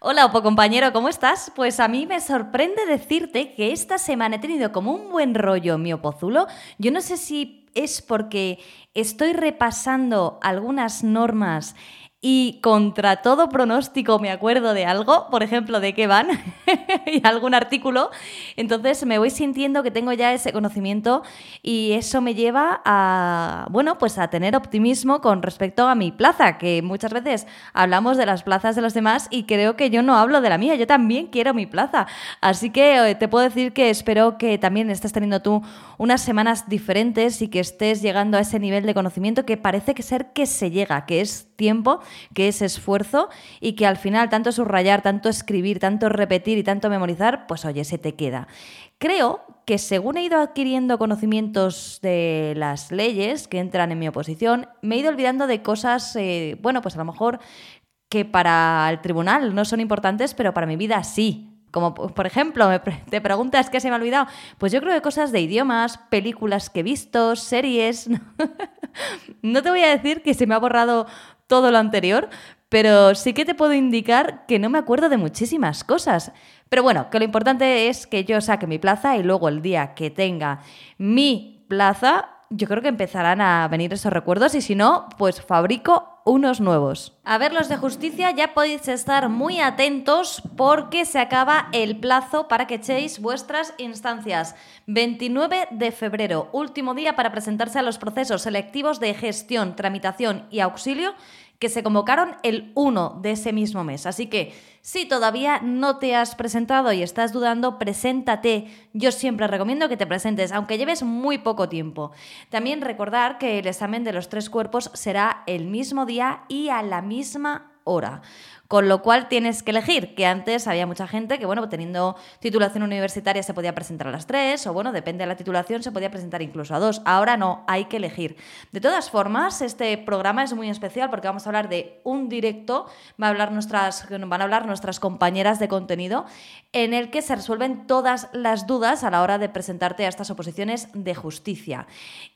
Hola, Opo compañero, ¿cómo estás? Pues a mí me sorprende decirte que esta semana he tenido como un buen rollo mi opozulo. Yo no sé si es porque estoy repasando algunas normas y contra todo pronóstico me acuerdo de algo, por ejemplo, de qué van y algún artículo, entonces me voy sintiendo que tengo ya ese conocimiento y eso me lleva a, bueno, pues a tener optimismo con respecto a mi plaza, que muchas veces hablamos de las plazas de los demás y creo que yo no hablo de la mía, yo también quiero mi plaza. Así que eh, te puedo decir que espero que también estés teniendo tú unas semanas diferentes y que estés llegando a ese nivel de conocimiento que parece que ser que se llega, que es tiempo, que es esfuerzo y que al final tanto subrayar, tanto escribir, tanto repetir y tanto memorizar, pues oye, se te queda. Creo que según he ido adquiriendo conocimientos de las leyes que entran en mi oposición, me he ido olvidando de cosas, eh, bueno, pues a lo mejor que para el tribunal no son importantes, pero para mi vida sí. Como por ejemplo, te preguntas qué se me ha olvidado. Pues yo creo que cosas de idiomas, películas que he visto, series. no te voy a decir que se me ha borrado todo lo anterior, pero sí que te puedo indicar que no me acuerdo de muchísimas cosas. Pero bueno, que lo importante es que yo saque mi plaza y luego el día que tenga mi plaza, yo creo que empezarán a venir esos recuerdos y si no, pues fabrico unos nuevos. A ver, los de justicia, ya podéis estar muy atentos porque se acaba el plazo para que echéis vuestras instancias. 29 de febrero, último día para presentarse a los procesos selectivos de gestión, tramitación y auxilio que se convocaron el 1 de ese mismo mes. Así que si todavía no te has presentado y estás dudando, preséntate. Yo siempre recomiendo que te presentes, aunque lleves muy poco tiempo. También recordar que el examen de los tres cuerpos será el mismo día y a la misma hora. Con lo cual tienes que elegir, que antes había mucha gente que, bueno, teniendo titulación universitaria se podía presentar a las tres, o bueno, depende de la titulación, se podía presentar incluso a dos. Ahora no, hay que elegir. De todas formas, este programa es muy especial porque vamos a hablar de un directo, va a hablar nuestras, van a hablar nuestras compañeras de contenido, en el que se resuelven todas las dudas a la hora de presentarte a estas oposiciones de justicia.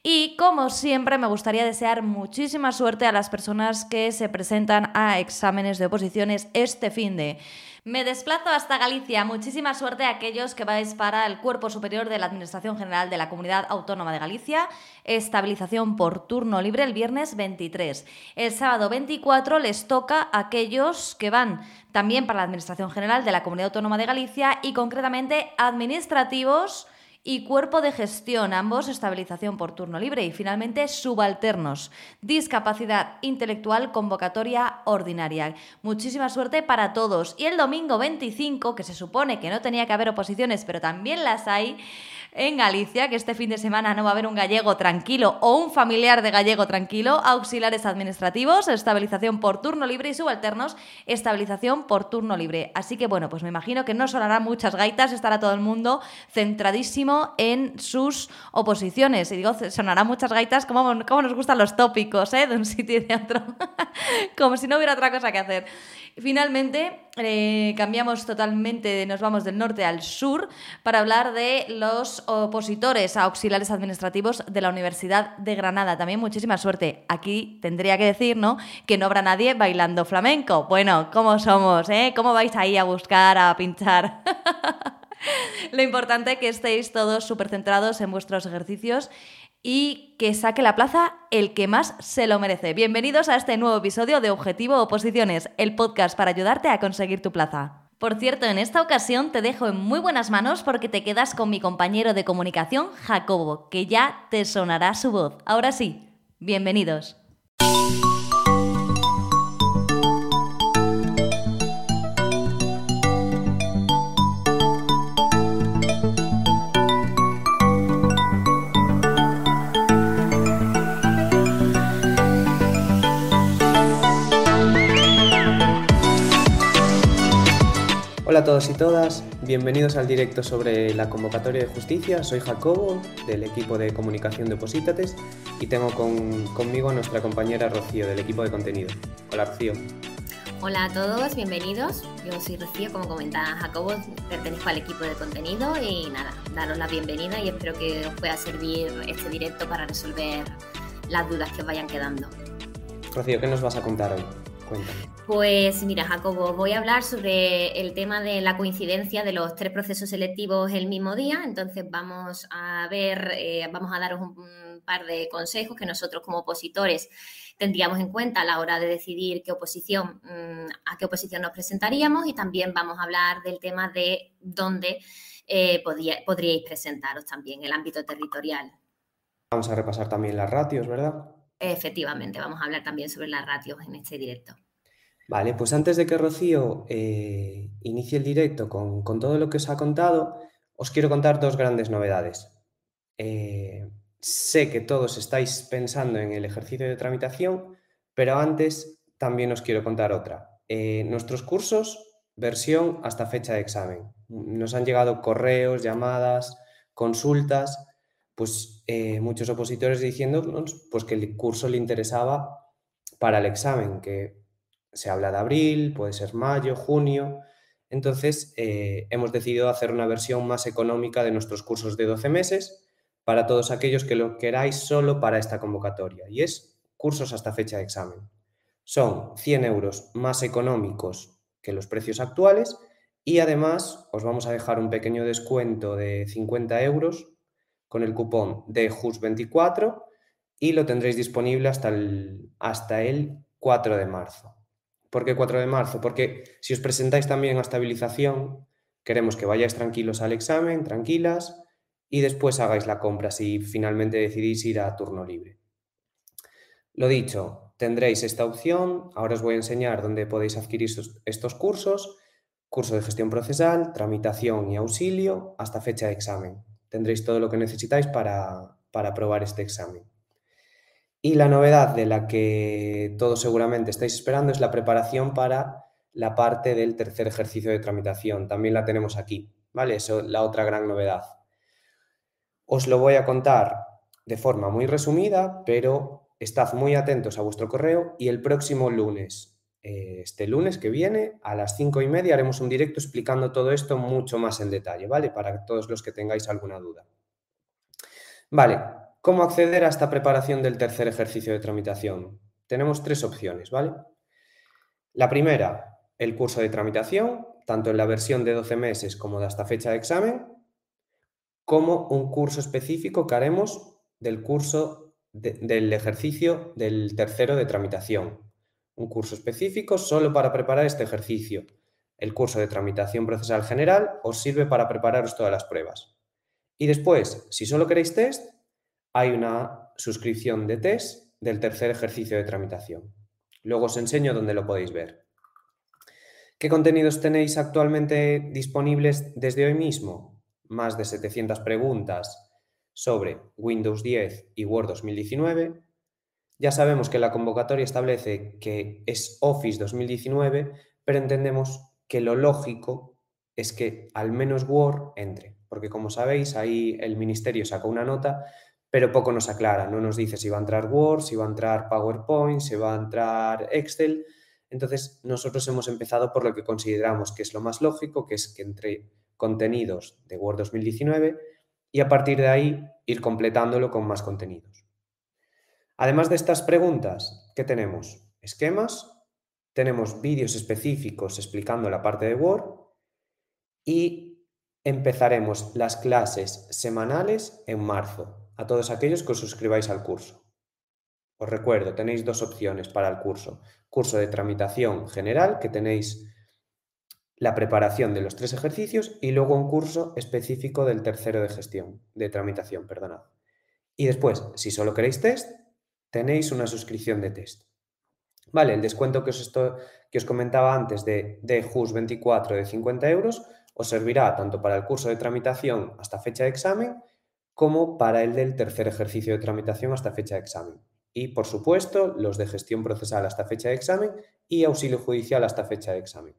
Y como siempre, me gustaría desear muchísima suerte a las personas que se presentan a exámenes de oposición este fin de... Me desplazo hasta Galicia. Muchísima suerte a aquellos que vais para el Cuerpo Superior de la Administración General de la Comunidad Autónoma de Galicia. Estabilización por turno libre el viernes 23. El sábado 24 les toca a aquellos que van también para la Administración General de la Comunidad Autónoma de Galicia y concretamente administrativos y cuerpo de gestión, ambos estabilización por turno libre y finalmente subalternos, discapacidad intelectual, convocatoria ordinaria. Muchísima suerte para todos. Y el domingo 25, que se supone que no tenía que haber oposiciones, pero también las hay, en Galicia, que este fin de semana no va a haber un gallego tranquilo o un familiar de gallego tranquilo, auxiliares administrativos, estabilización por turno libre y subalternos, estabilización por turno libre. Así que bueno, pues me imagino que no sonarán muchas gaitas, estará todo el mundo centradísimo en sus oposiciones. Y digo, sonarán muchas gaitas, como, nos gustan los tópicos, ¿eh? De un sitio y de otro. como si no hubiera otra cosa que hacer. Finalmente, eh, cambiamos totalmente, nos vamos del norte al sur para hablar de los opositores a auxiliares administrativos de la Universidad de Granada. También muchísima suerte. Aquí tendría que decir, ¿no? Que no habrá nadie bailando flamenco. Bueno, ¿cómo somos? Eh? ¿Cómo vais ahí a buscar, a pinchar? Lo importante es que estéis todos súper centrados en vuestros ejercicios y que saque la plaza el que más se lo merece. Bienvenidos a este nuevo episodio de Objetivo Oposiciones, el podcast para ayudarte a conseguir tu plaza. Por cierto, en esta ocasión te dejo en muy buenas manos porque te quedas con mi compañero de comunicación, Jacobo, que ya te sonará su voz. Ahora sí, bienvenidos. Hola a todos y todas, bienvenidos al directo sobre la convocatoria de justicia. Soy Jacobo, del equipo de comunicación de Posítates, y tengo conmigo a nuestra compañera Rocío, del equipo de contenido. Hola Rocío. Hola a todos, bienvenidos. Yo soy Rocío, como comentaba Jacobo, pertenezco al equipo de contenido y nada, daros la bienvenida y espero que os pueda servir este directo para resolver las dudas que os vayan quedando. Rocío, ¿qué nos vas a contar hoy? Pues mira, Jacobo, voy a hablar sobre el tema de la coincidencia de los tres procesos selectivos el mismo día. Entonces vamos a ver, eh, vamos a daros un, par de consejos que nosotros como opositores tendríamos en cuenta a la hora de decidir qué oposición, mm, a qué oposición nos presentaríamos y también vamos a hablar del tema de dónde eh, podríais presentaros también, el ámbito territorial. Vamos a repasar también las ratios, ¿verdad? Efectivamente, vamos a hablar también sobre las ratios en este directo. Vale, pues antes de que Rocío eh, inicie el directo con, todo lo que os ha contado, os quiero contar dos grandes novedades. Eh, sé que todos estáis pensando en el ejercicio de tramitación, pero antes también os quiero contar otra. Eh, nuestros cursos, versión hasta fecha de examen. Nos han llegado correos, llamadas, consultas pues muchos opositores diciéndonos pues, que el curso le interesaba para el examen, que se habla de abril, puede ser mayo, junio. Entonces, eh, hemos decidido hacer una versión más económica de nuestros cursos de 12 meses para todos aquellos que lo queráis solo para esta convocatoria, y es cursos hasta fecha de examen. Son 100 euros más económicos que los precios actuales y además os vamos a dejar un pequeño descuento de 50 euros con el cupón de JUS24 y lo tendréis disponible hasta el, hasta el 4 de marzo. ¿Por qué 4 de marzo? Porque si os presentáis también a estabilización, queremos que vayáis tranquilos al examen, tranquilas, y después hagáis la compra si finalmente decidís ir a turno libre. Lo dicho, tendréis esta opción. Ahora os voy a enseñar dónde podéis adquirir estos cursos. Curso de gestión procesal, tramitación y auxilio hasta fecha de examen tendréis todo lo que necesitáis para, para aprobar este examen. Y la novedad de la que todos seguramente estáis esperando es la preparación para la parte del tercer ejercicio de tramitación. También la tenemos aquí, ¿vale? Eso es la otra gran novedad. Os lo voy a contar de forma muy resumida, pero estad muy atentos a vuestro correo y el próximo lunes eh, este lunes que viene a las cinco y media haremos un directo explicando todo esto mucho más en detalle, ¿vale? Para todos los que tengáis alguna duda. Vale, ¿cómo acceder a esta preparación del tercer ejercicio de tramitación? Tenemos tres opciones, ¿vale? La primera, el curso de tramitación, tanto en la versión de 12 meses como de hasta fecha de examen, como un curso específico que haremos del curso del ejercicio del tercero de tramitación, un curso específico solo para preparar este ejercicio. El curso de tramitación procesal general os sirve para prepararos todas las pruebas. Y después, si solo queréis test, hay una suscripción de test del tercer ejercicio de tramitación. Luego os enseño dónde lo podéis ver. ¿Qué contenidos tenéis actualmente disponibles desde hoy mismo? Más de 700 preguntas sobre Windows 10 y Word 2019, ya sabemos que la convocatoria establece que es Office 2019, pero entendemos que lo lógico es que al menos Word entre, porque como sabéis, ahí el ministerio sacó una nota, pero poco nos aclara, no nos dice si va a entrar Word, si va a entrar PowerPoint, si va a entrar Excel. Entonces, nosotros hemos empezado por lo que consideramos que es lo más lógico, que es que entre contenidos de Word 2019 y a partir de ahí ir completándolo con más contenidos. Además de estas preguntas, ¿qué tenemos? Esquemas, tenemos vídeos específicos explicando la parte de Word y empezaremos las clases semanales en marzo a todos aquellos que os suscribáis al curso. Os recuerdo, tenéis dos opciones para el curso. Curso de tramitación general, que tenéis la preparación de los tres ejercicios y luego un curso específico del tercero de gestión, de tramitación, perdonad. Y después, si solo queréis test, tenéis una suscripción de test. Vale, el descuento que os, que os comentaba antes de, de JUS 24 de 50 euros os servirá tanto para el curso de tramitación hasta fecha de examen como para el del tercer ejercicio de tramitación hasta fecha de examen. Y, por supuesto, los de gestión procesal hasta fecha de examen y auxilio judicial hasta fecha de examen.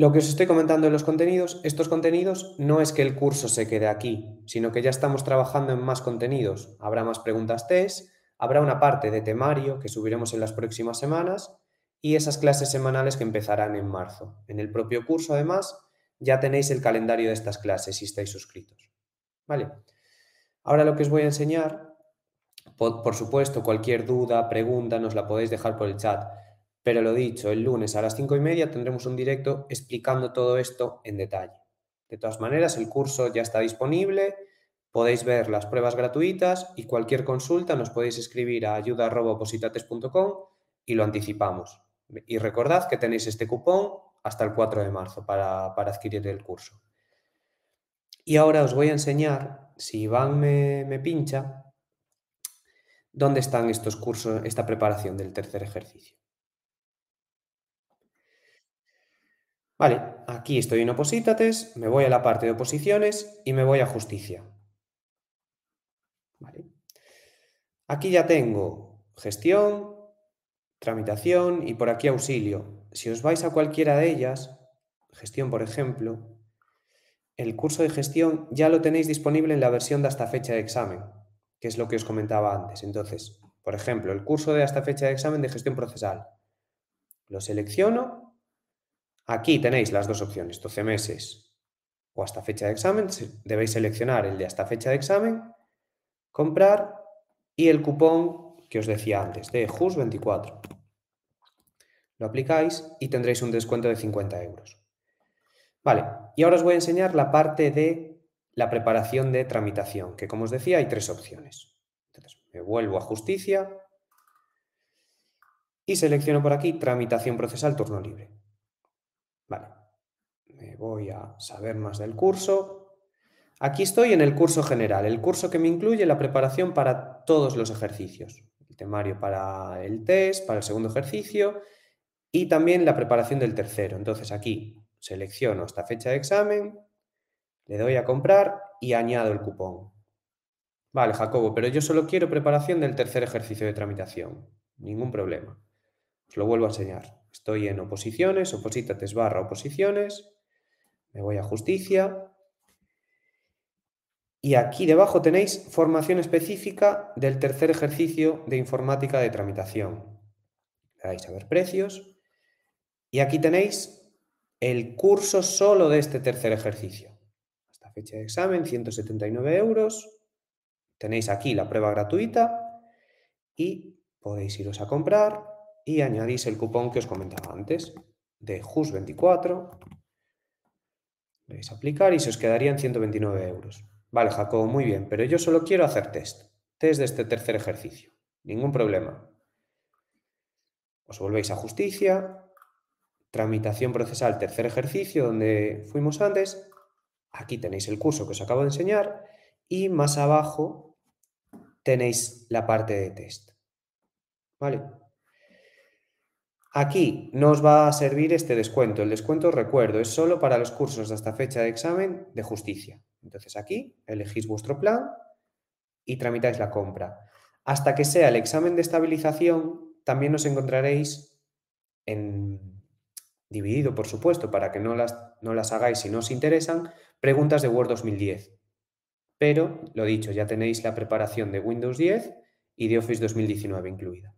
Lo que os estoy comentando en los contenidos, estos contenidos no es que el curso se quede aquí, sino que ya estamos trabajando en más contenidos. Habrá más preguntas test, habrá una parte de temario que subiremos en las próximas semanas y esas clases semanales que empezarán en marzo. En el propio curso, además, ya tenéis el calendario de estas clases si estáis suscritos. ¿Vale? Ahora lo que os voy a enseñar Por, supuesto, cualquier duda, pregunta, nos la podéis dejar por el chat. Pero lo dicho, el lunes a las cinco y media tendremos un directo explicando todo esto en detalle. De todas maneras, el curso ya está disponible, podéis ver las pruebas gratuitas y cualquier consulta nos podéis escribir a ayuda.positates.com y lo anticipamos. Y recordad que tenéis este cupón hasta el 4 de marzo para, para adquirir el curso. Y ahora os voy a enseñar, si Iván me, me pincha, dónde están estos cursos, esta preparación del tercer ejercicio. Vale, aquí estoy en oposítates, me voy a la parte de oposiciones y me voy a justicia. Vale. Aquí ya tengo gestión, tramitación y por aquí auxilio. Si os vais a cualquiera de ellas, gestión por ejemplo, el curso de gestión ya lo tenéis disponible en la versión de hasta fecha de examen, que es lo que os comentaba antes. Entonces, por ejemplo, el curso de hasta fecha de examen de gestión procesal. Lo selecciono. Aquí tenéis las dos opciones, 12 meses o hasta fecha de examen. Debéis seleccionar el de hasta fecha de examen, comprar y el cupón que os decía antes, de JUS24. Lo aplicáis y tendréis un descuento de 50 euros. Vale, y ahora os voy a enseñar la parte de la preparación de tramitación, que como os decía hay tres opciones. Entonces, me vuelvo a justicia y selecciono por aquí tramitación procesal turno libre. Vale, me voy a saber más del curso. Aquí estoy en el curso general, el curso que me incluye la preparación para todos los ejercicios. El temario para el test, para el segundo ejercicio y también la preparación del tercero. Entonces aquí selecciono esta fecha de examen, le doy a comprar y añado el cupón. Vale, Jacobo, pero yo solo quiero preparación del tercer ejercicio de tramitación. Ningún problema. Os lo vuelvo a enseñar. Estoy en oposiciones, oposítates barra oposiciones. Me voy a justicia. Y aquí debajo tenéis formación específica del tercer ejercicio de informática de tramitación. Le dais a ver precios. Y aquí tenéis el curso solo de este tercer ejercicio. Hasta fecha de examen, 179 euros. Tenéis aquí la prueba gratuita y podéis iros a comprar y añadís el cupón que os comentaba antes de JUS24. Veis aplicar y se os quedarían 129 euros. Vale, Jacobo, muy bien, pero yo solo quiero hacer test. Test de este tercer ejercicio. Ningún problema. Os volvéis a justicia, Tramitación procesal, tercer ejercicio, donde fuimos antes. Aquí tenéis el curso que os acabo de enseñar y más abajo tenéis la parte de test. ¿Vale? Aquí no os va a servir este descuento. El descuento, recuerdo, es solo para los cursos de esta fecha de examen de justicia. Entonces aquí elegís vuestro plan y tramitáis la compra. Hasta que sea el examen de estabilización, también os encontraréis en dividido, por supuesto, para que no las, no las hagáis si no os interesan, preguntas de Word 2010. Pero, lo dicho, ya tenéis la preparación de Windows 10 y de Office 2019 incluida.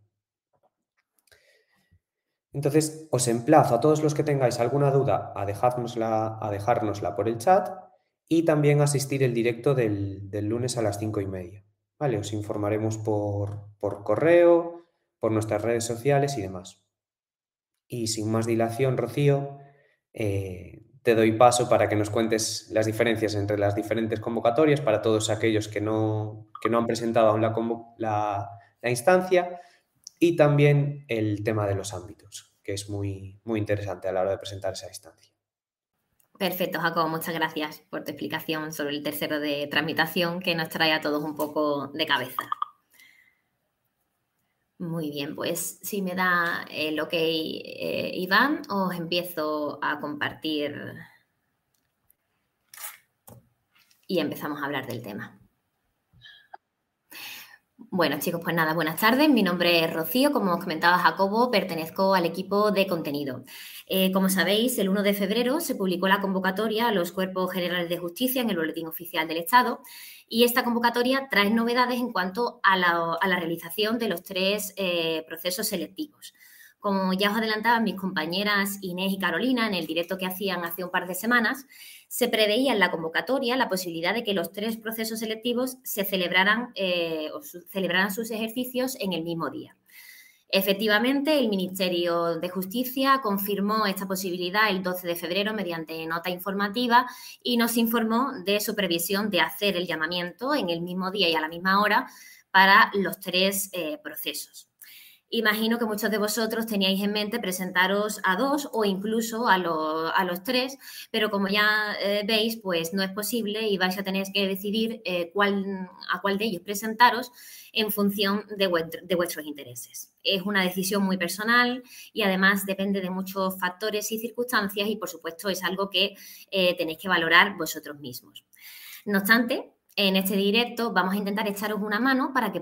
Entonces, os emplazo a todos los que tengáis alguna duda a dejárnosla, a dejárnosla por el chat y también asistir el directo del, lunes a las cinco y media. ¿Vale? Os informaremos por, por correo, por nuestras redes sociales y demás. Y sin más dilación, Rocío, eh, te doy paso para que nos cuentes las diferencias entre las diferentes convocatorias para todos aquellos que no, no han presentado aún la, la, instancia y también el tema de los ámbitos, que es muy, muy interesante a la hora de presentar esa instancia. Perfecto, Jacob, muchas gracias por tu explicación sobre el tercero de tramitación que nos trae a todos un poco de cabeza. Muy bien, pues si me da el ok eh, Iván, os empiezo a compartir y empezamos a hablar del tema. Bueno, chicos, pues nada, buenas tardes. Mi nombre es Rocío, como os comentaba Jacobo, pertenezco al equipo de contenido. Eh, como sabéis, el 1 de febrero se publicó la convocatoria a los cuerpos generales de justicia en el Boletín Oficial del Estado y esta convocatoria trae novedades en cuanto a la, realización de los tres eh, procesos selectivos. como ya os adelantaban mis compañeras Inés y Carolina en el directo que hacían hace un par de semanas, se preveía en la convocatoria la posibilidad de que los tres procesos selectivos se celebraran, eh, o celebraran sus ejercicios en el mismo día. Efectivamente, el Ministerio de Justicia confirmó esta posibilidad el 12 de febrero mediante nota informativa y nos informó de su previsión de hacer el llamamiento en el mismo día y a la misma hora para los tres eh, procesos. Imagino que muchos de vosotros teníais en mente presentaros a dos o incluso a, los tres, pero como ya eh, veis, pues no es posible y vais a tener que decidir eh, a cuál de ellos presentaros en función de, de, vuestros intereses. Es una decisión muy personal y además depende de muchos factores y circunstancias y por supuesto es algo que eh, tenéis que valorar vosotros mismos. No obstante, en este directo vamos a intentar echaros una mano para que,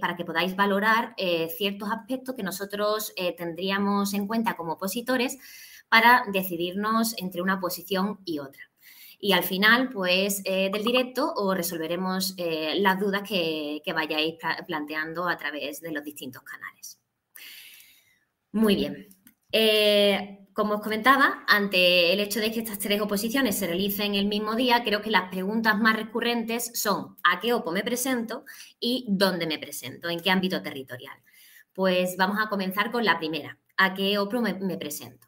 para que podáis valorar eh, ciertos aspectos que nosotros eh, tendríamos en cuenta como opositores para decidirnos entre una posición y otra. Y al final, pues, eh, del directo os resolveremos las dudas que, que vayáis planteando a través de los distintos canales. Muy bien como os comentaba, ante el hecho de que estas tres oposiciones se realicen el mismo día, creo que las preguntas más recurrentes son ¿a qué OPO me presento y dónde me presento? ¿En qué ámbito territorial? Pues vamos a comenzar con la primera. ¿A qué OPO me, presento?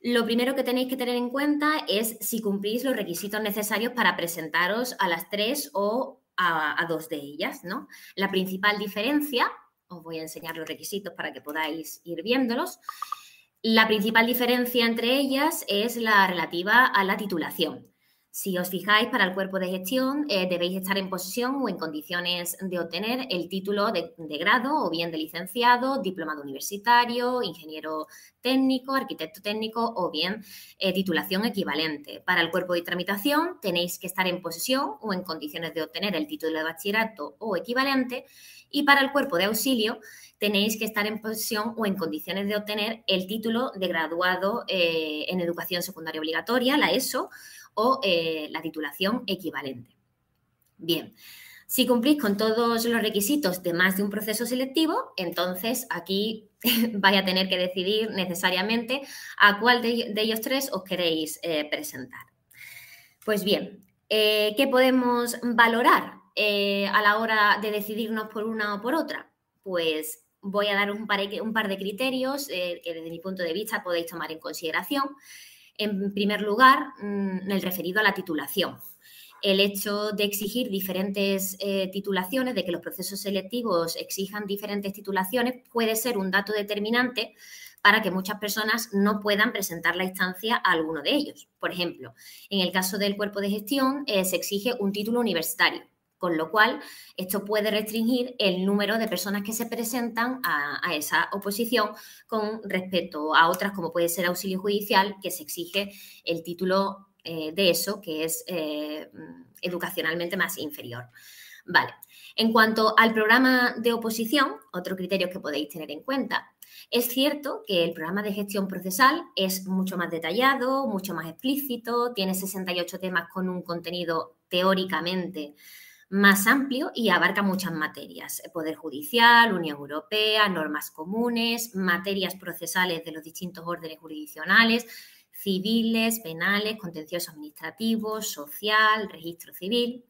Lo primero que tenéis que tener en cuenta es si cumplís los requisitos necesarios para presentaros a las tres o a, a dos de ellas, ¿no? La principal diferencia, os voy a enseñar los requisitos para que podáis ir viéndolos, la principal diferencia entre ellas es la relativa a la titulación. Si os fijáis, para el cuerpo de gestión eh, debéis estar en posesión o en condiciones de obtener el título de, grado o bien de licenciado, diplomado universitario, ingeniero técnico, arquitecto técnico o bien eh, titulación equivalente. Para el cuerpo de tramitación tenéis que estar en posesión o en condiciones de obtener el título de bachillerato o equivalente y para el cuerpo de auxilio tenéis que estar en posesión o en condiciones de obtener el título de graduado eh, en educación secundaria obligatoria, la ESO, o eh, la titulación equivalente. Bien, si cumplís con todos los requisitos de más de un proceso selectivo, entonces aquí vais a tener que decidir necesariamente a cuál de, ellos tres os queréis eh, presentar. Pues bien, ¿qué podemos valorar a la hora de decidirnos por una o por otra? Pues voy a dar un par, de criterios eh, que desde mi punto de vista podéis tomar en consideración. En primer lugar, mm, el referido a la titulación. El hecho de exigir diferentes eh, titulaciones, de que los procesos selectivos exijan diferentes titulaciones, puede ser un dato determinante para que muchas personas no puedan presentar la instancia a alguno de ellos. Por ejemplo, en el caso del cuerpo de gestión eh, se exige un título universitario con lo cual, esto puede restringir el número de personas que se presentan a, esa oposición con respecto a otras, como puede ser auxilio judicial, que se exige el título eh, de eso, que es eh, educacionalmente más inferior. Vale. En cuanto al programa de oposición, otro criterio que podéis tener en cuenta, es cierto que el programa de gestión procesal es mucho más detallado, mucho más explícito, tiene 68 temas con un contenido teóricamente más amplio y abarca muchas materias, eh, Poder Judicial, Unión Europea, normas comunes, materias procesales de los distintos órdenes jurisdiccionales, civiles, penales, contencioso administrativo, social, registro civil.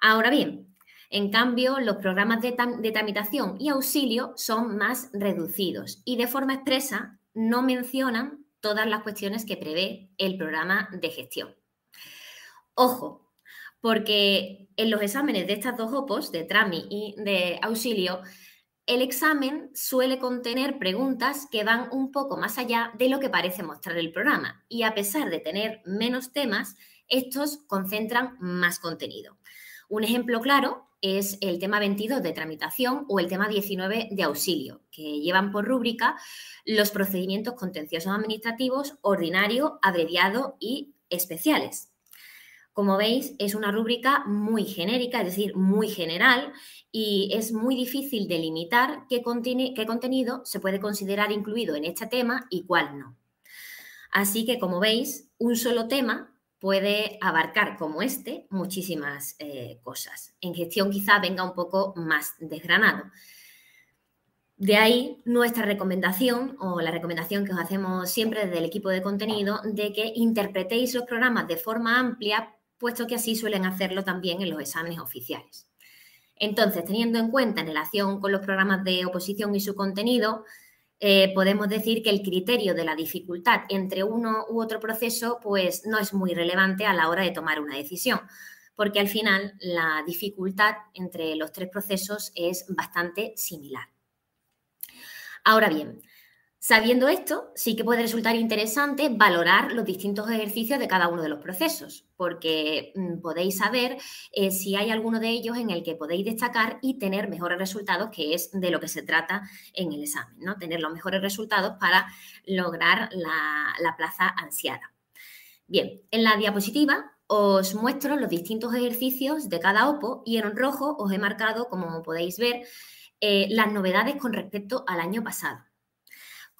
Ahora bien, en cambio, los programas de, de tramitación y auxilio son más reducidos y de forma expresa no mencionan todas las cuestiones que prevé el programa de gestión. Ojo, porque en los exámenes de estas dos OPOS, de TRAMI y de auxilio, el examen suele contener preguntas que van un poco más allá de lo que parece mostrar el programa y a pesar de tener menos temas, estos concentran más contenido. Un ejemplo claro es el tema 22 de tramitación o el tema 19 de auxilio, que llevan por rúbrica los procedimientos contenciosos administrativos ordinario, abreviado y especiales. Como veis, es una rúbrica muy genérica, es decir, muy general, y es muy difícil delimitar qué, qué contenido se puede considerar incluido en este tema y cuál no. Así que, como veis, un solo tema puede abarcar, como este, muchísimas eh, cosas. En gestión quizá venga un poco más desgranado. De ahí nuestra recomendación o la recomendación que os hacemos siempre desde el equipo de contenido de que interpretéis los programas de forma amplia, puesto que así suelen hacerlo también en los exámenes oficiales. Entonces, teniendo en cuenta en relación con los programas de oposición y su contenido, eh, podemos decir que el criterio de la dificultad entre uno u otro proceso pues no es muy relevante a la hora de tomar una decisión, porque al final la dificultad entre los tres procesos es bastante similar. Ahora bien, Sabiendo esto, sí que puede resultar interesante valorar los distintos ejercicios de cada uno de los procesos, porque mm, podéis saber eh, si hay alguno de ellos en el que podéis destacar y tener mejores resultados, que es de lo que se trata en el examen, ¿no? Tener los mejores resultados para lograr la, la plaza ansiada. Bien, en la diapositiva os muestro los distintos ejercicios de cada OPO y en rojo os he marcado, como podéis ver, eh, las novedades con respecto al año pasado.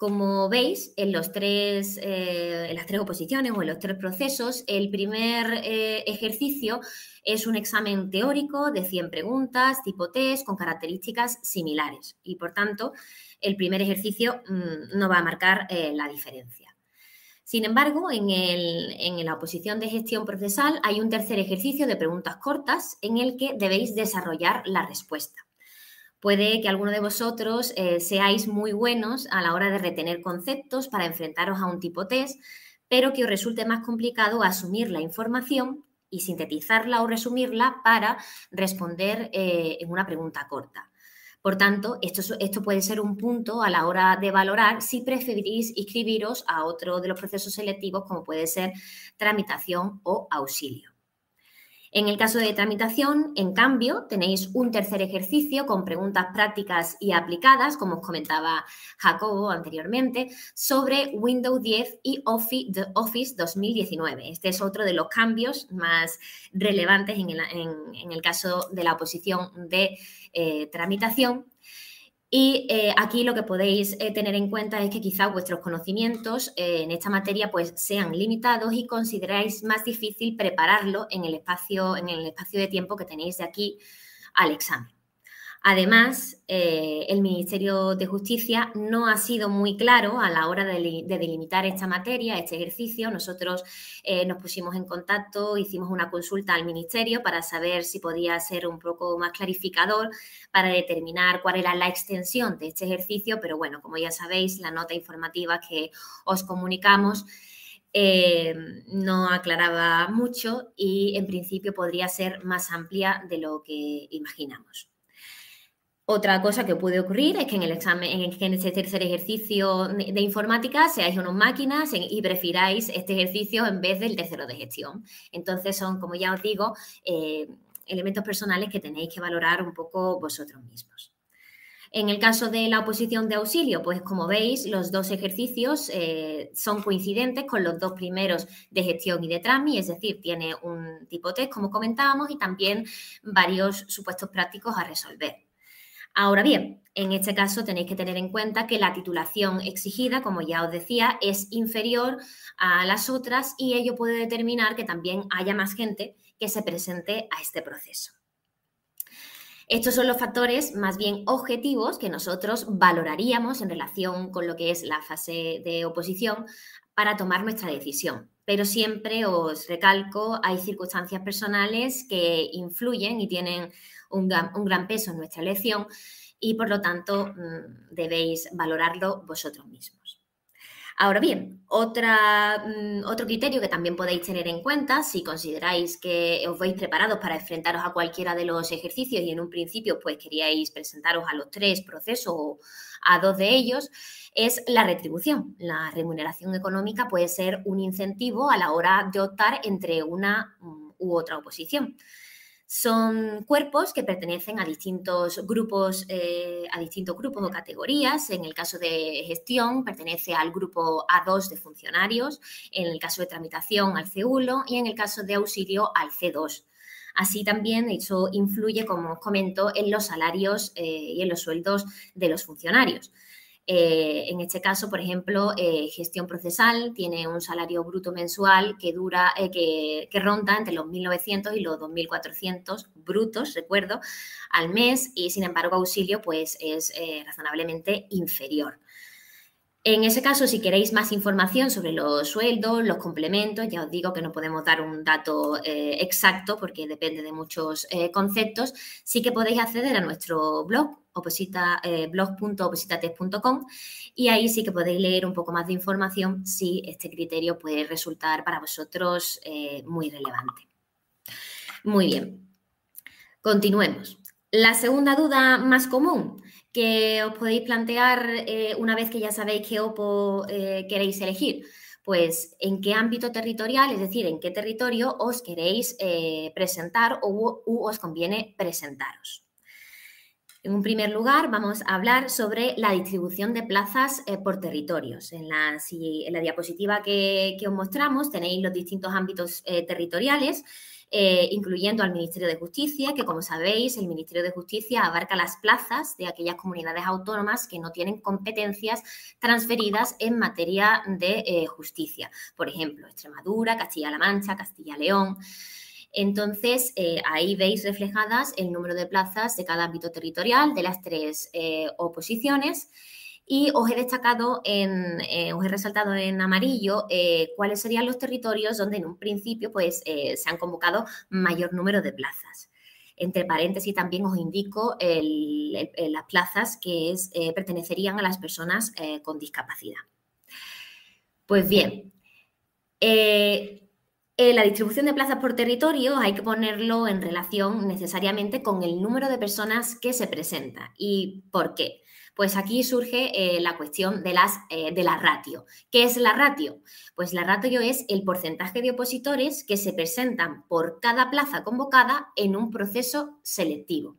Como veis, en, los tres, eh, en las tres oposiciones o en los tres procesos, el primer eh, ejercicio es un examen teórico de 100 preguntas, tipo test, con características similares. Y por tanto, el primer ejercicio mm, no va a marcar eh, la diferencia. Sin embargo, en, en, la oposición de gestión procesal hay un tercer ejercicio de preguntas cortas en el que debéis desarrollar la respuesta. Puede que alguno de vosotros eh, seáis muy buenos a la hora de retener conceptos para enfrentaros a un tipo test, pero que os resulte más complicado asumir la información y sintetizarla o resumirla para responder eh, en una pregunta corta. Por tanto, esto, esto, puede ser un punto a la hora de valorar si preferís inscribiros a otro de los procesos selectivos, como puede ser tramitación o auxilio. En el caso de tramitación, en cambio, tenéis un tercer ejercicio con preguntas prácticas y aplicadas, como os comentaba Jacobo anteriormente, sobre Windows 10 y Office 2019. Este es otro de los cambios más relevantes en el, caso de la oposición de eh, tramitación y eh, aquí lo que podéis eh, tener en cuenta es que quizá vuestros conocimientos eh, en esta materia pues sean limitados y consideráis más difícil prepararlo en el espacio, en el espacio de tiempo que tenéis de aquí al examen. Además, eh, el Ministerio de Justicia no ha sido muy claro a la hora de, delimitar esta materia, este ejercicio. Nosotros eh, nos pusimos en contacto, hicimos una consulta al Ministerio para saber si podía ser un poco más clarificador para determinar cuál era la extensión de este ejercicio, pero bueno, como ya sabéis, la nota informativa que os comunicamos eh, no aclaraba mucho y en principio podría ser más amplia de lo que imaginamos. Otra cosa que puede ocurrir es que en el examen, en, este tercer ejercicio de informática seáis unos máquinas y prefiráis este ejercicio en vez del tercero de gestión. Entonces son, como ya os digo, eh, elementos personales que tenéis que valorar un poco vosotros mismos. En el caso de la oposición de auxilio, pues como veis, los dos ejercicios eh, son coincidentes con los dos primeros de gestión y de TRAMI, es decir, tiene un tipo test, como comentábamos, y también varios supuestos prácticos a resolver. Ahora bien, en este caso tenéis que tener en cuenta que la titulación exigida, como ya os decía, es inferior a las otras y ello puede determinar que también haya más gente que se presente a este proceso. Estos son los factores más bien objetivos que nosotros valoraríamos en relación con lo que es la fase de oposición para tomar nuestra decisión. Pero siempre os recalco, hay circunstancias personales que influyen y tienen un gran, peso en nuestra elección y por lo tanto mm, debéis valorarlo vosotros mismos. Ahora bien, otra, mm, otro criterio que también podéis tener en cuenta si consideráis que os veis preparados para enfrentaros a cualquiera de los ejercicios y en un principio pues queríais presentaros a los tres procesos o a dos de ellos, es la retribución. La remuneración económica puede ser un incentivo a la hora de optar entre una mm, u otra oposición. Son cuerpos que pertenecen a distintos grupos, eh, a distintos grupos o categorías. En el caso de gestión, pertenece al grupo A2 de funcionarios, en el caso de tramitación al C1 y en el caso de auxilio al C2. Así también eso influye, como os comento, en los salarios eh, y en los sueldos de los funcionarios. Eh, en este caso, por ejemplo, eh, gestión procesal tiene un salario bruto mensual que dura, eh, que, que, ronda entre los 1.900 y los 2.400 brutos, recuerdo, al mes y sin embargo auxilio pues es razonablemente inferior. En ese caso, si queréis más información sobre los sueldos, los complementos, ya os digo que no podemos dar un dato exacto porque depende de muchos conceptos, sí que podéis acceder a nuestro blog oposita, eh, y ahí sí que podéis leer un poco más de información si este criterio puede resultar para vosotros eh, muy relevante. Muy bien, continuemos. La segunda duda más común que os podéis plantear eh, una vez que ya sabéis qué OPO queréis elegir, pues en qué ámbito territorial, es decir, en qué territorio os queréis presentar o os conviene presentaros. En un primer lugar, vamos a hablar sobre la distribución de plazas eh, por territorios. En la, diapositiva que, os mostramos tenéis los distintos ámbitos eh, territoriales, eh, incluyendo al Ministerio de Justicia, que como sabéis, el Ministerio de Justicia abarca las plazas de aquellas comunidades autónomas que no tienen competencias transferidas en materia de justicia. Por ejemplo, Extremadura, Castilla-La Mancha, Castilla-León. Entonces, eh, ahí veis reflejadas el número de plazas de cada ámbito territorial de las tres eh, oposiciones. Y os he destacado, en, eh, os he resaltado en amarillo cuáles serían los territorios donde en un principio pues, se han convocado mayor número de plazas. Entre paréntesis también os indico las plazas que pertenecerían a las personas con discapacidad. Pues bien, eh, la distribución de plazas por territorio hay que ponerlo en relación necesariamente con el número de personas que se presenta. ¿Y por qué? Pues aquí surge eh, la cuestión de, eh, de la ratio. ¿Qué es la ratio? Pues la ratio es el porcentaje de opositores que se presentan por cada plaza convocada en un proceso selectivo.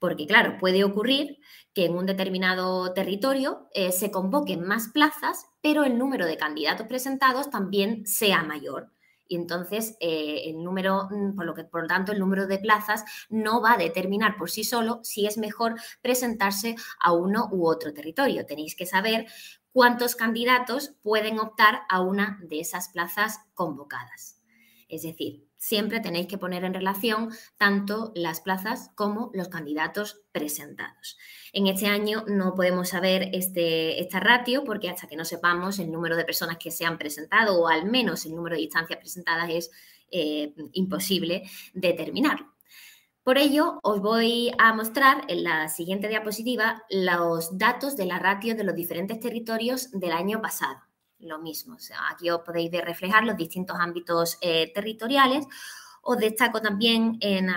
Porque claro, puede ocurrir que en un determinado territorio se convoquen más plazas, pero el número de candidatos presentados también sea mayor y entonces eh, el número, mm, por lo que por lo tanto el número de plazas no va a determinar por sí solo si es mejor presentarse a uno u otro territorio. Tenéis que saber cuántos candidatos pueden optar a una de esas plazas convocadas. Es decir, siempre tenéis que poner en relación tanto las plazas como los candidatos presentados. En este año no podemos saber este, esta ratio porque hasta que no sepamos el número de personas que se han presentado o al menos el número de instancias presentadas es eh, imposible determinarlo. Por ello, os voy a mostrar en la siguiente diapositiva los datos de la ratio de los diferentes territorios del año pasado lo mismo. aquí os podéis ver reflejar los distintos ámbitos eh, territoriales. Os destaco también en,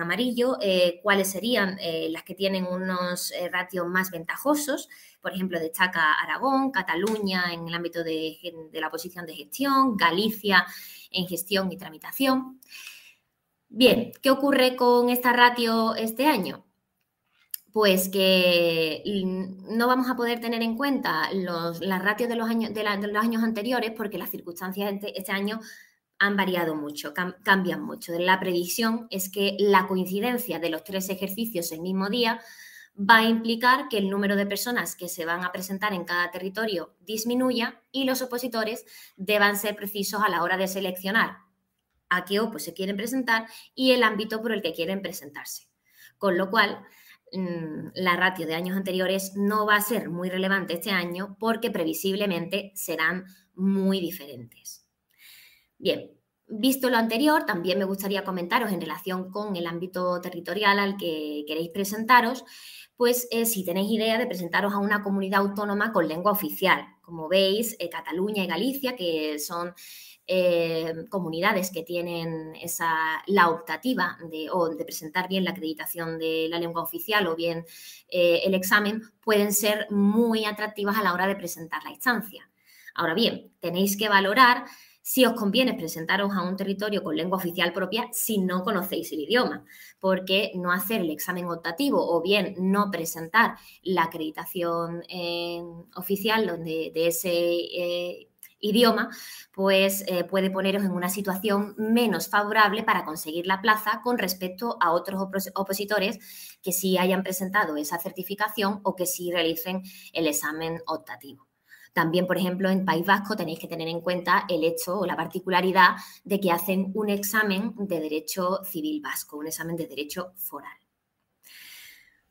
amarillo eh, cuáles serían eh, las que tienen unos ratios más ventajosos. Por ejemplo, destaca Aragón, Cataluña en el ámbito de, de la posición de gestión, Galicia en gestión y tramitación. Bien, ¿qué ocurre con esta ratio este año? Pues que no vamos a poder tener en cuenta los, las ratios de los, años, de, los años anteriores porque las circunstancias este, este año han variado mucho, cambian mucho. La previsión es que la coincidencia de los tres ejercicios el mismo día va a implicar que el número de personas que se van a presentar en cada territorio disminuya y los opositores deban ser precisos a la hora de seleccionar a qué OPO se quieren presentar y el ámbito por el que quieren presentarse. Con lo cual, la ratio de años anteriores no va a ser muy relevante este año porque previsiblemente serán muy diferentes. Bien, visto lo anterior, también me gustaría comentaros en relación con el ámbito territorial al que queréis presentaros, pues eh, si tenéis idea de presentaros a una comunidad autónoma con lengua oficial. Como veis, eh, Cataluña y Galicia, que son eh, comunidades que tienen esa, la optativa de, o de presentar bien la acreditación de la lengua oficial o bien eh, el examen, pueden ser muy atractivas a la hora de presentar la instancia. Ahora bien, tenéis que valorar si os conviene presentaros a un territorio con lengua oficial propia si no conocéis el idioma, porque no hacer el examen optativo o bien no presentar la acreditación eh, oficial de, ese idioma, pues eh, puede poneros en una situación menos favorable para conseguir la plaza con respecto a otros opositores que sí hayan presentado esa certificación o que sí realicen el examen optativo. También, por ejemplo, en País Vasco tenéis que tener en cuenta el hecho o la particularidad de que hacen un examen de derecho civil vasco, un examen de derecho foral.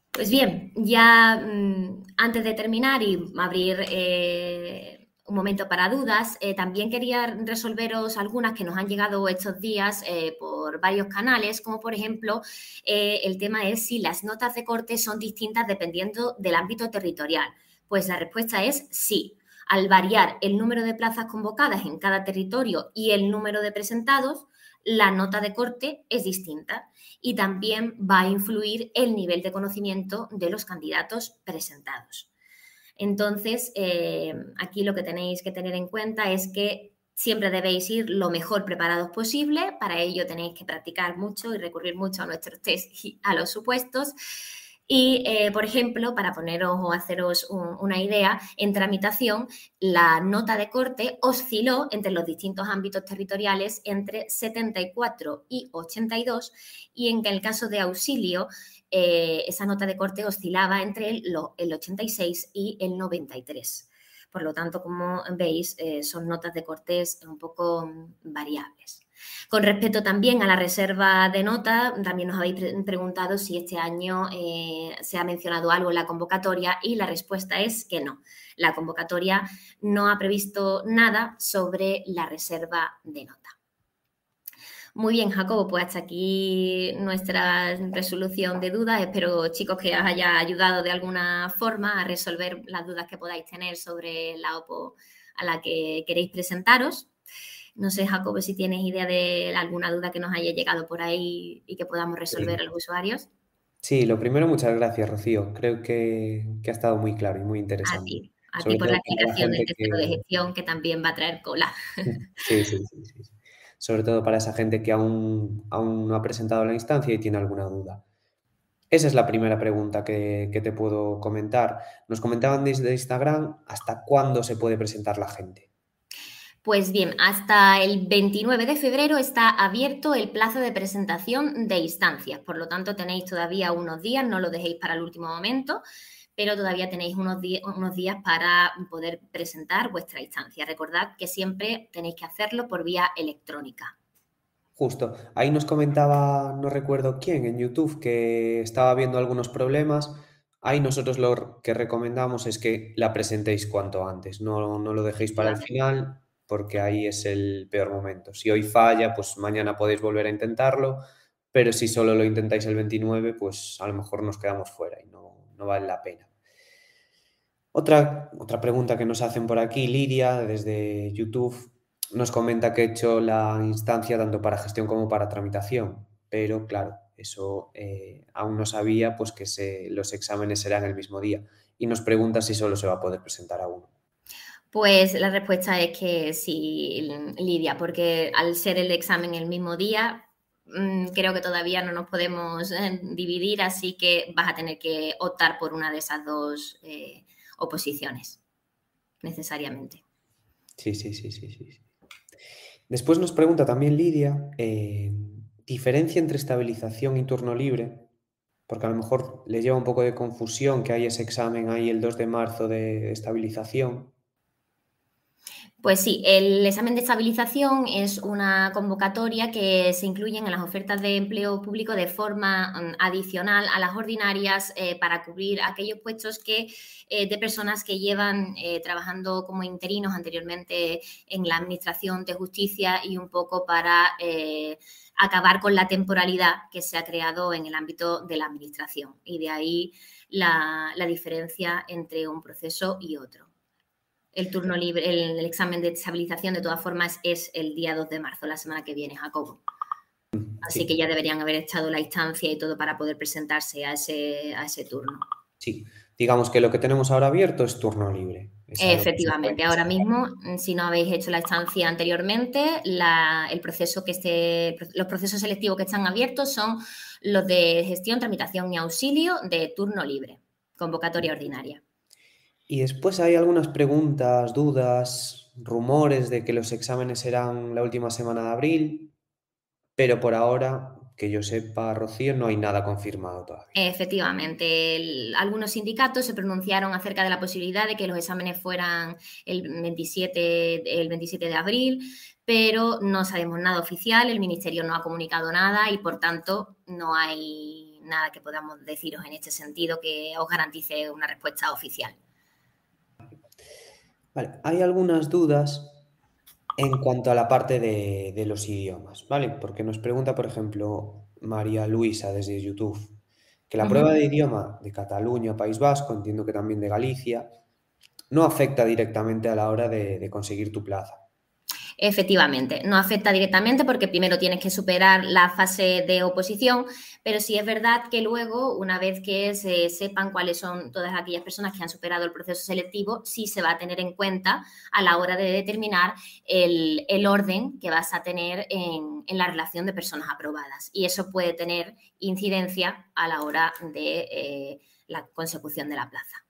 Pues bien, ya mm, antes de terminar y abrir eh, un momento para dudas. Eh, también quería resolveros algunas que nos han llegado estos días eh, por varios canales, como por ejemplo eh, el tema es si las notas de corte son distintas dependiendo del ámbito territorial. Pues la respuesta es sí. Al variar el número de plazas convocadas en cada territorio y el número de presentados, la nota de corte es distinta y también va a influir el nivel de conocimiento de los candidatos presentados. Entonces, eh, aquí lo que tenéis que tener en cuenta es que siempre debéis ir lo mejor preparados posible. Para ello tenéis que practicar mucho y recurrir mucho a nuestros test y a los supuestos. Y, eh, por ejemplo, para poneros o haceros una idea, en tramitación la nota de corte osciló entre los distintos ámbitos territoriales entre 74 y 82 y en el caso de auxilio eh, esa nota de corte oscilaba entre el, el, 86 y el 93. Por lo tanto, como veis, eh, son notas de cortes un poco mm, variables. Con respecto también a la reserva de nota, también nos habéis preguntado si este año eh, se ha mencionado algo en la convocatoria y la respuesta es que no. La convocatoria no ha previsto nada sobre la reserva de nota. Muy bien, Jacobo, pues hasta aquí nuestra resolución de dudas. Espero, chicos, que os haya ayudado de alguna forma a resolver las dudas que podáis tener sobre la OPO a la que queréis presentaros. No sé, Jacobo, si tienes idea de alguna duda que nos haya llegado por ahí y que podamos resolver a los usuarios. Sí, lo primero, muchas gracias, Rocío. Creo que, ha estado muy claro y muy interesante. A ti, a ti por la explicación del texto de gestión que también va a traer cola. sí, sí. sí. sí sobre todo para esa gente que aún, aún no ha presentado la instancia y tiene alguna duda. Esa es la primera pregunta que, te puedo comentar. Nos comentaban desde Instagram hasta cuándo se puede presentar la gente. Pues bien, hasta el 29 de febrero está abierto el plazo de presentación de instancias, por lo tanto tenéis todavía unos días, no lo dejéis para el último momento pero todavía tenéis unos, unos días para poder presentar vuestra instancia. Recordad que siempre tenéis que hacerlo por vía electrónica. Justo, ahí nos comentaba, no recuerdo quién, en YouTube, que estaba viendo algunos problemas. Ahí nosotros lo que recomendamos es que la presentéis cuanto antes, no, no lo dejéis para el final, porque ahí es el peor momento. Si hoy falla, pues mañana podéis volver a intentarlo, pero si solo lo intentáis el 29, pues a lo mejor nos quedamos fuera y no, no vale la pena. Otra, otra pregunta que nos hacen por aquí, Lidia, desde YouTube, nos comenta que he hecho la instancia tanto para gestión como para tramitación, pero claro, eso eh, aún no sabía pues que los exámenes serán el mismo día y nos pregunta si solo se va a poder presentar a uno. Pues la respuesta es que sí, Lidia, porque al ser el examen el mismo día, mm, creo que todavía no nos podemos eh, dividir, así que vas a tener que optar por una de esas dos eh, oposiciones, necesariamente. Sí, sí, sí, sí, sí. Después nos pregunta también Lidia, eh, diferencia entre estabilización y turno libre, porque a lo mejor le lleva un poco de confusión que hay ese examen ahí el 2 de marzo de estabilización. Pues sí, el examen de estabilización es una convocatoria que se incluye en las ofertas de empleo público de forma mm, adicional a las ordinarias eh, para cubrir aquellos puestos que, eh, de personas que llevan eh, trabajando como interinos anteriormente en la Administración de Justicia y un poco para acabar con la temporalidad que se ha creado en el ámbito de la Administración. Y de ahí la diferencia entre un proceso y otro. El turno libre, el, examen de estabilización, de todas formas, es el día 2 de marzo, la semana que viene, Jacobo. Así que ya deberían haber echado la instancia y todo para poder presentarse a ese, a ese turno. Sí, digamos que lo que tenemos ahora abierto es turno libre. Efectivamente, ahora mismo, mm, si no habéis hecho la instancia anteriormente, el proceso que esté, los procesos selectivos que están abiertos son los de gestión, tramitación y auxilio de turno libre, convocatoria ordinaria. Y después hay algunas preguntas, dudas rumores de que los exámenes serán la última semana de abril, pero por ahora, que yo sepa, Rocío, no hay nada confirmado todavía. Efectivamente, algunos sindicatos se pronunciaron acerca de la posibilidad de que los exámenes fueran el 27, el 27 de abril, pero no sabemos nada oficial, el Ministerio no ha comunicado nada y por tanto no hay nada que podamos deciros en este sentido que os garantice una respuesta oficial. Vale, hay algunas dudas en cuanto a la parte de, los idiomas, ¿vale? Porque nos pregunta, por ejemplo, María Luisa desde YouTube, que la prueba de idioma de Cataluña, País Vasco, entiendo que también de Galicia, no afecta directamente a la hora de conseguir tu plaza. Efectivamente, no afecta directamente porque primero tienes que superar la fase de oposición, pero sí es verdad que luego, una vez que se sepan cuáles son todas aquellas personas que han superado el proceso selectivo, sí se va a tener en cuenta a la hora de determinar el, orden que vas a tener en, la relación de personas aprobadas. Y eso puede tener incidencia a la hora de eh, la consecución de la plaza.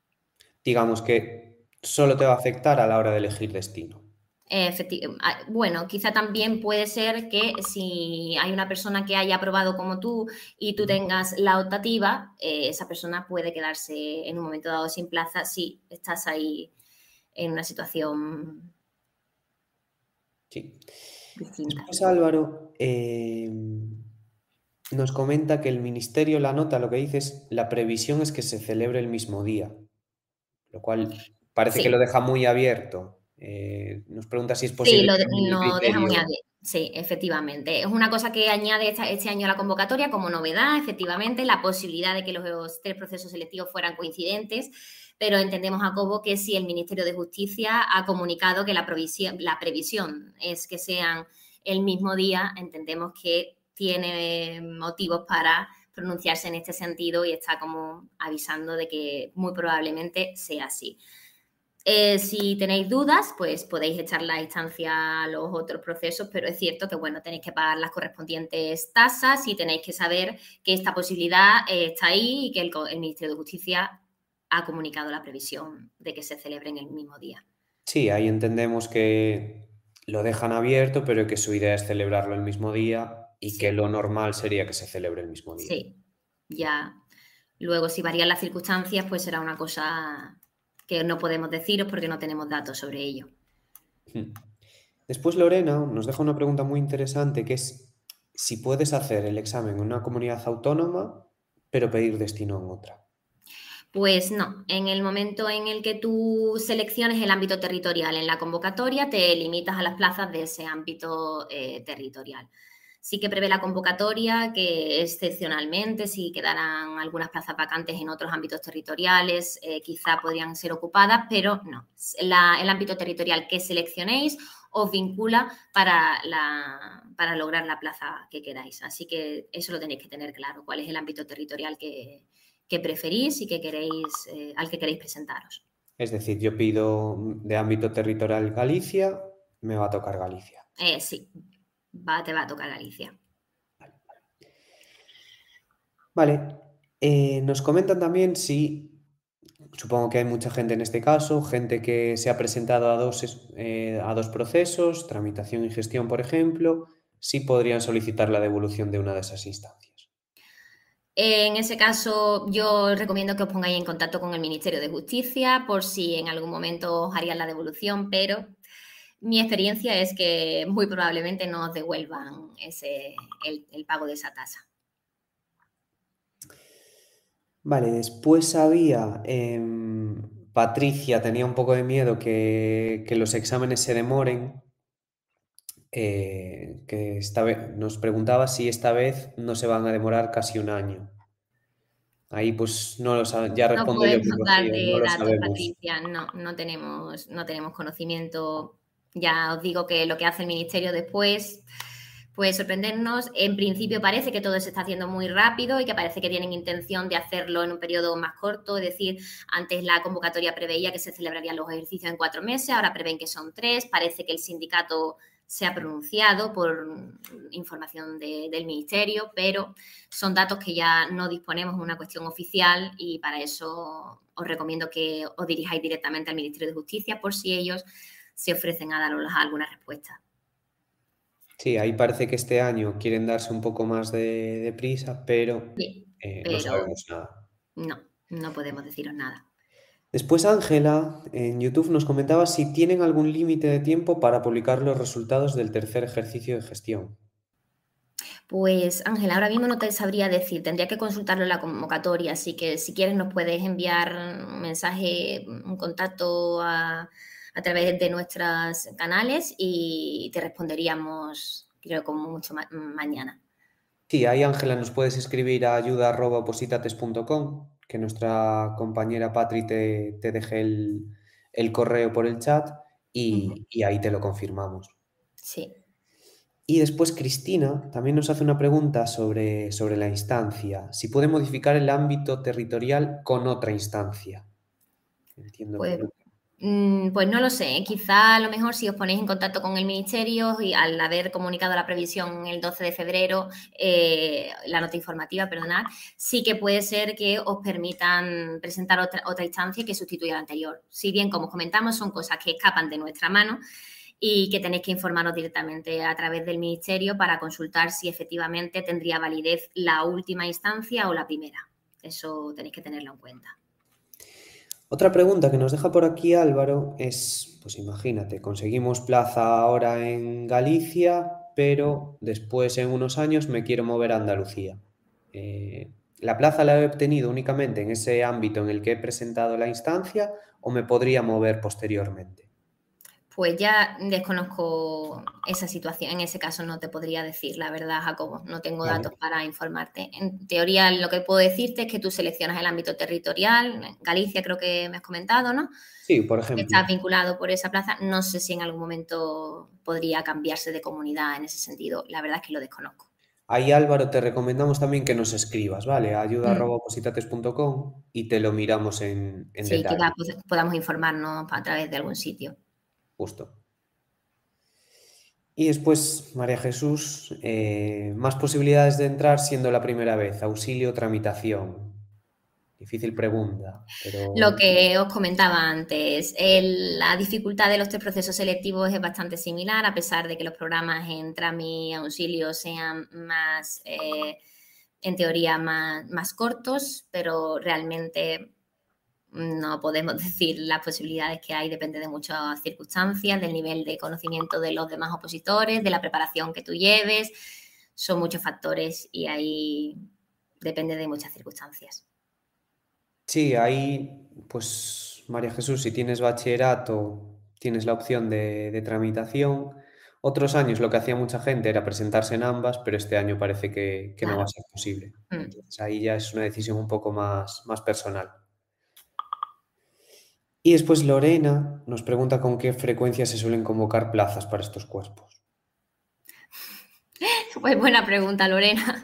Digamos que solo te va a afectar a la hora de elegir destino. Ah, bueno, quizá también puede ser que si hay una persona que haya aprobado como tú y tú tengas la optativa, eh, esa persona puede quedarse en un momento dado sin plaza si estás ahí en una situación sí. distinta. Álvaro eh, nos comenta que el ministerio, la nota, lo que dice es la previsión es que se celebre el mismo día, lo cual parece que lo deja muy abierto. Eh, nos pregunta si es posible. Sí, lo, deja muy Sí, efectivamente. Es una cosa que añade este año a la convocatoria como novedad, efectivamente, la posibilidad de que los tres procesos selectivos fueran coincidentes, pero entendemos, Jacobo, que si el Ministerio de Justicia ha comunicado que la, provisión, la previsión es que sean el mismo día, entendemos que tiene motivos para pronunciarse en este sentido y está como avisando de que muy probablemente sea así. Eh, si tenéis dudas, pues podéis echar la instancia a los otros procesos, pero es cierto que, bueno, tenéis que pagar las correspondientes tasas y tenéis que saber que esta posibilidad eh, está ahí y que el, Ministerio de Justicia ha comunicado la previsión de que se celebre en el mismo día. Sí, ahí entendemos que lo dejan abierto, pero que su idea es celebrarlo el mismo día y que lo normal sería que se celebre el mismo día. Sí, ya. Luego, si varían las circunstancias, pues será una cosa que no podemos deciros porque no tenemos datos sobre ello. Hmm. Después Lorena nos deja una pregunta muy interesante que es si puedes hacer el examen en una comunidad autónoma pero pedir destino en otra. Pues no, en el momento en el que tú selecciones el ámbito territorial en la convocatoria, te limitas a las plazas de ese ámbito eh, territorial. Sí que prevé la convocatoria que excepcionalmente, si quedaran algunas plazas vacantes en otros ámbitos territoriales, eh, quizá podrían ser ocupadas, pero no. el ámbito territorial que seleccionéis os vincula para, para lograr la plaza que queráis. Así que eso lo tenéis que tener claro, cuál es el ámbito territorial que, preferís y que queréis, eh, al que queréis presentaros. Es decir, yo pido de ámbito territorial Galicia, me va a tocar Galicia. Eh, sí, va, te va a tocar Galicia. Vale. Eh, nos comentan también si, supongo que hay mucha gente en este caso, gente que se ha presentado a dos, eh, a dos procesos, tramitación y gestión, por ejemplo, si podrían solicitar la devolución de una de esas instancias. En ese caso, yo recomiendo que os pongáis en contacto con el Ministerio de Justicia por si en algún momento os harían la devolución, pero mi experiencia es que muy probablemente no os devuelvan ese, el, pago de esa tasa. Vale, después había, em, Patricia tenía un poco de miedo que, los exámenes se demoren, eh, que esta vez nos preguntaba si esta vez no se van a demorar casi un año. Ahí pues no lo saben, ya respondo no yo. no datos, Patricia, no, no tenemos, no tenemos conocimiento ya os digo que lo que hace el Ministerio después puede sorprendernos. En principio parece que todo se está haciendo muy rápido y que parece que tienen intención de hacerlo en un periodo más corto. Es decir, antes la convocatoria preveía que se celebrarían los ejercicios en cuatro meses, ahora prevén que son tres. Parece que el sindicato se ha pronunciado por información del Ministerio, pero son datos que ya no disponemos de una cuestión oficial y para eso os recomiendo que os dirijáis directamente al Ministerio de Justicia por si ellos se ofrecen a daros alguna respuesta. Sí, ahí parece que este año quieren darse un poco más de, prisa, pero, eh, no sabemos nada. No, no podemos deciros nada. Después Ángela en YouTube nos comentaba si tienen algún límite de tiempo para publicar los resultados del tercer ejercicio de gestión. Pues Ángela, ahora mismo no te sabría decir, tendría que consultarlo en la convocatoria, así que si quieres nos puedes enviar un mensaje, un contacto a, través de nuestros canales y te responderíamos, creo, como mucho mañana. Sí, ahí Ángela nos puedes escribir a ayuda.positates.com, que nuestra compañera Patri te, deje el, correo por el chat y, y ahí te lo confirmamos. Sí. Y después Cristina también nos hace una pregunta sobre, sobre la instancia, si puede modificar el ámbito territorial con otra instancia. Entiendo. Pues, mm, pues, no lo sé, quizá a lo mejor si os ponéis en contacto con el Ministerio y al haber comunicado la previsión el 12 de febrero, eh, la nota informativa, perdonad, sí que puede ser que os permitan presentar otra, otra instancia que sustituya la anterior. Si bien, como comentamos, son cosas que escapan de nuestra mano, y que tenéis que informaros directamente a través del Ministerio para consultar si efectivamente tendría validez la última instancia o la primera. Eso tenéis que tenerlo en cuenta. Otra pregunta que nos deja por aquí Álvaro es, pues imagínate, conseguimos plaza ahora en Galicia, pero después en unos años me quiero mover a Andalucía. Eh, ¿La plaza la he obtenido únicamente en ese ámbito en el que he presentado la instancia o me podría mover posteriormente? Pues ya desconozco esa situación. En ese caso no te podría decir, la verdad, Jacobo. No tengo datos para informarte. En teoría, lo que puedo decirte es que tú seleccionas el ámbito territorial. Galicia creo que me has comentado, ¿no? Sí, por ejemplo. Estás vinculado por esa plaza. No sé si en algún momento podría cambiarse de comunidad en ese sentido. La verdad es que lo desconozco. Ahí, Álvaro, te recomendamos también que nos escribas, ¿vale? ayuda.positates.com mm. y te lo miramos en, en sí, detalle. que podamos informarnos a través de algún sitio. Justo. Y después, María Jesús, eh, más posibilidades de entrar siendo la primera vez, auxilio, tramitación. Difícil pregunta. Lo que os comentaba antes, la dificultad de los tres procesos selectivos es bastante similar, a pesar de que los programas en Trami y auxilio sean más, eh, en teoría, más, más cortos, pero realmente no podemos decir las posibilidades que hay, depende de muchas circunstancias, del nivel de conocimiento de los demás opositores, de la preparación que tú lleves. Son muchos factores y ahí depende de muchas circunstancias. Sí, ahí, pues, María Jesús, si tienes bachillerato, tienes la opción de, tramitación. Otros años lo que hacía mucha gente era presentarse en ambas, pero este año parece que, no va a ser posible. Mm. Entonces, ahí ya es una decisión un poco más, más personal. Y después Lorena nos pregunta con qué frecuencia se suelen convocar plazas para estos cuerpos. Pues buena pregunta, Lorena.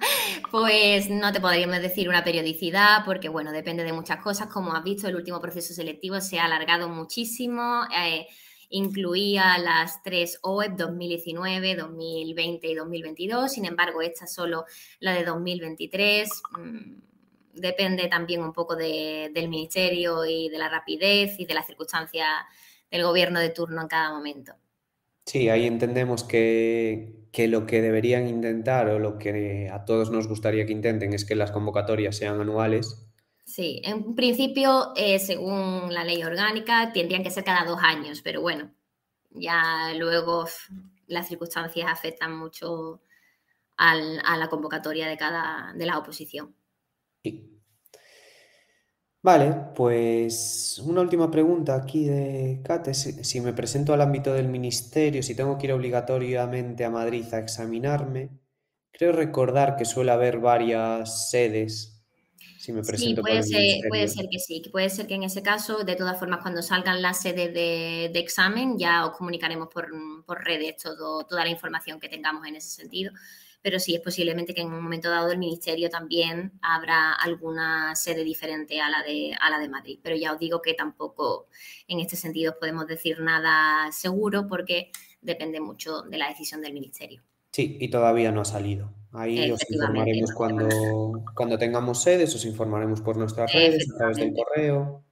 Pues no te podríamos decir una periodicidad porque, bueno, depende de muchas cosas. Como has visto, el último proceso selectivo se ha alargado muchísimo. Eh, incluía las tres OEP 2019, 2020 y 2022. Sin embargo, esta solo la de 2023 depende también un poco del ministerio y de la rapidez y de las circunstancias del gobierno de turno en cada momento. Sí, ahí entendemos que, lo que deberían intentar o lo que a todos nos gustaría que intenten es que las convocatorias sean anuales. Sí, en principio, eh, según la ley orgánica, tendrían que ser cada dos años, pero bueno, ya luego las circunstancias afectan mucho a la convocatoria de cada de la oposición. Vale, pues una última pregunta aquí de Kate. Si, me presento al ámbito del ministerio, si tengo que ir obligatoriamente a Madrid a examinarme, creo recordar que suele haber varias sedes si me presento sí, puede, ser, puede ser que sí, puede ser que en ese caso, de todas formas, cuando salgan las sedes de, examen, ya os comunicaremos por, por redes todo, toda la información que tengamos en ese sentido pero sí es posiblemente que en un momento dado el Ministerio también habrá alguna sede diferente a la de, a la de Madrid. Pero ya os digo que tampoco en este sentido podemos decir nada seguro porque depende mucho de la decisión del Ministerio. Sí, y todavía no ha salido. Ahí os informaremos cuando, cuando tengamos sedes, os informaremos por nuestras redes, a través del correo.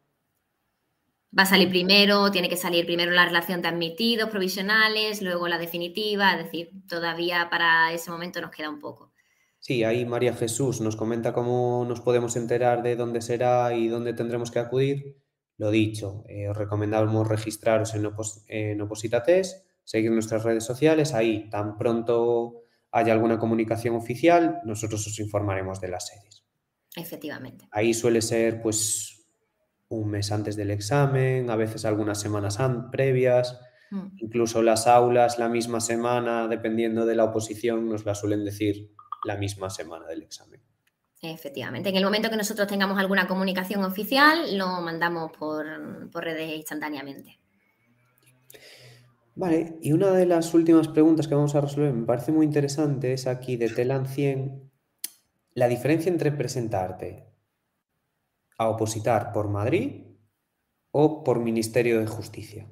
Va a salir primero, tiene que salir primero la relación de admitidos provisionales, luego la definitiva, es decir, todavía para ese momento nos queda un poco. Sí, ahí María Jesús nos comenta cómo nos podemos enterar de dónde será y dónde tendremos que acudir. Lo dicho, eh, os recomendamos registraros en, Opos en Oposita Test, seguir nuestras redes sociales, ahí tan pronto haya alguna comunicación oficial, nosotros os informaremos de las series. Efectivamente. Ahí suele ser pues un mes antes del examen, a veces algunas semanas previas, mm. incluso las aulas la misma semana, dependiendo de la oposición, nos la suelen decir la misma semana del examen. Efectivamente, en el momento que nosotros tengamos alguna comunicación oficial, lo mandamos por, redes instantáneamente. Vale, y una de las últimas preguntas que vamos a resolver me parece muy interesante es aquí de Telan 100, la diferencia entre presentarte a opositar por Madrid o por Ministerio de Justicia?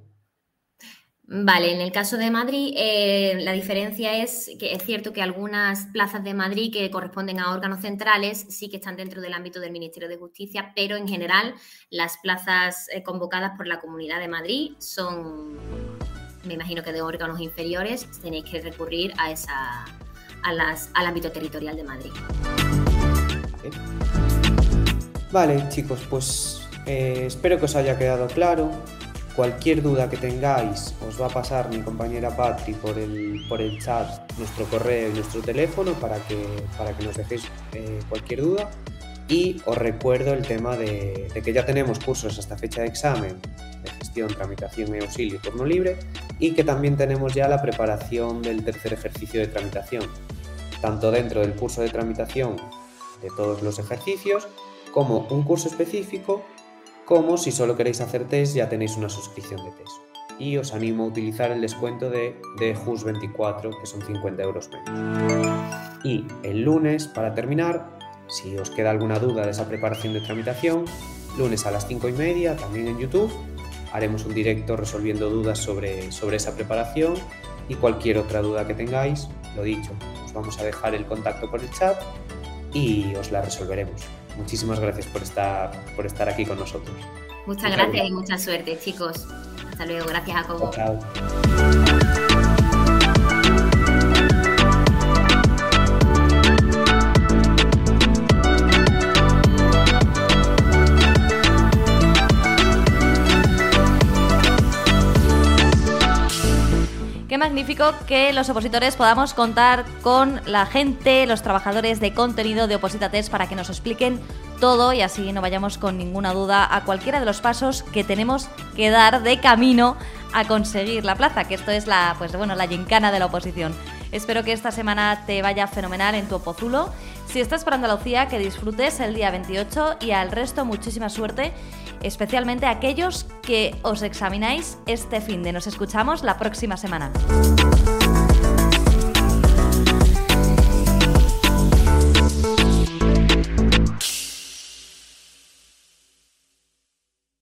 Vale, en el caso de Madrid, eh, la diferencia es que es cierto que algunas plazas de Madrid que corresponden a órganos centrales sí que están dentro del ámbito del Ministerio de Justicia, pero en general las plazas eh, convocadas por la Comunidad de Madrid son, me imagino que de órganos inferiores, tenéis que recurrir a esa, al ámbito territorial de Madrid. Vale, chicos, pues eh, espero que os haya quedado claro. Cualquier duda que tengáis os va a pasar mi compañera Patri por el, por el chat, nuestro correo y nuestro teléfono para que, para que nos dejéis eh, cualquier duda. Y os recuerdo el tema de, que ya tenemos cursos hasta fecha de examen de gestión, tramitación y auxilio y turno libre y que también tenemos ya la preparación del tercer ejercicio de tramitación, tanto dentro del curso de tramitación de todos los ejercicios como un curso específico, como si solo queréis hacer test ya tenéis una suscripción de test. Y os animo a utilizar el descuento de, de JUS24, que son 50 euros menos. Y el lunes, para terminar, si os queda alguna duda de esa preparación de tramitación, lunes a las 5 y media, también en YouTube, haremos un directo resolviendo dudas sobre, sobre esa preparación y cualquier otra duda que tengáis, lo dicho, os vamos a dejar el contacto por el chat y os la resolveremos. Muchísimas gracias por estar, por estar aquí con nosotros. Muchas, gracias, y mucha suerte, chicos. Hasta luego. Gracias, a Chao. Magnífico que los opositores podamos contar con la gente, los trabajadores de contenido de Oposita Test para que nos expliquen todo y así no vayamos con ninguna duda a cualquiera de los pasos que tenemos que dar de camino a conseguir la plaza, que esto es la, pues bueno, la gincana de la oposición. Espero que esta semana te vaya fenomenal en tu opozulo. Si estás por Andalucía, que disfrutes el día 28 y al resto muchísima suerte especialmente aquellos que os examináis este fin de. Nos escuchamos la próxima semana.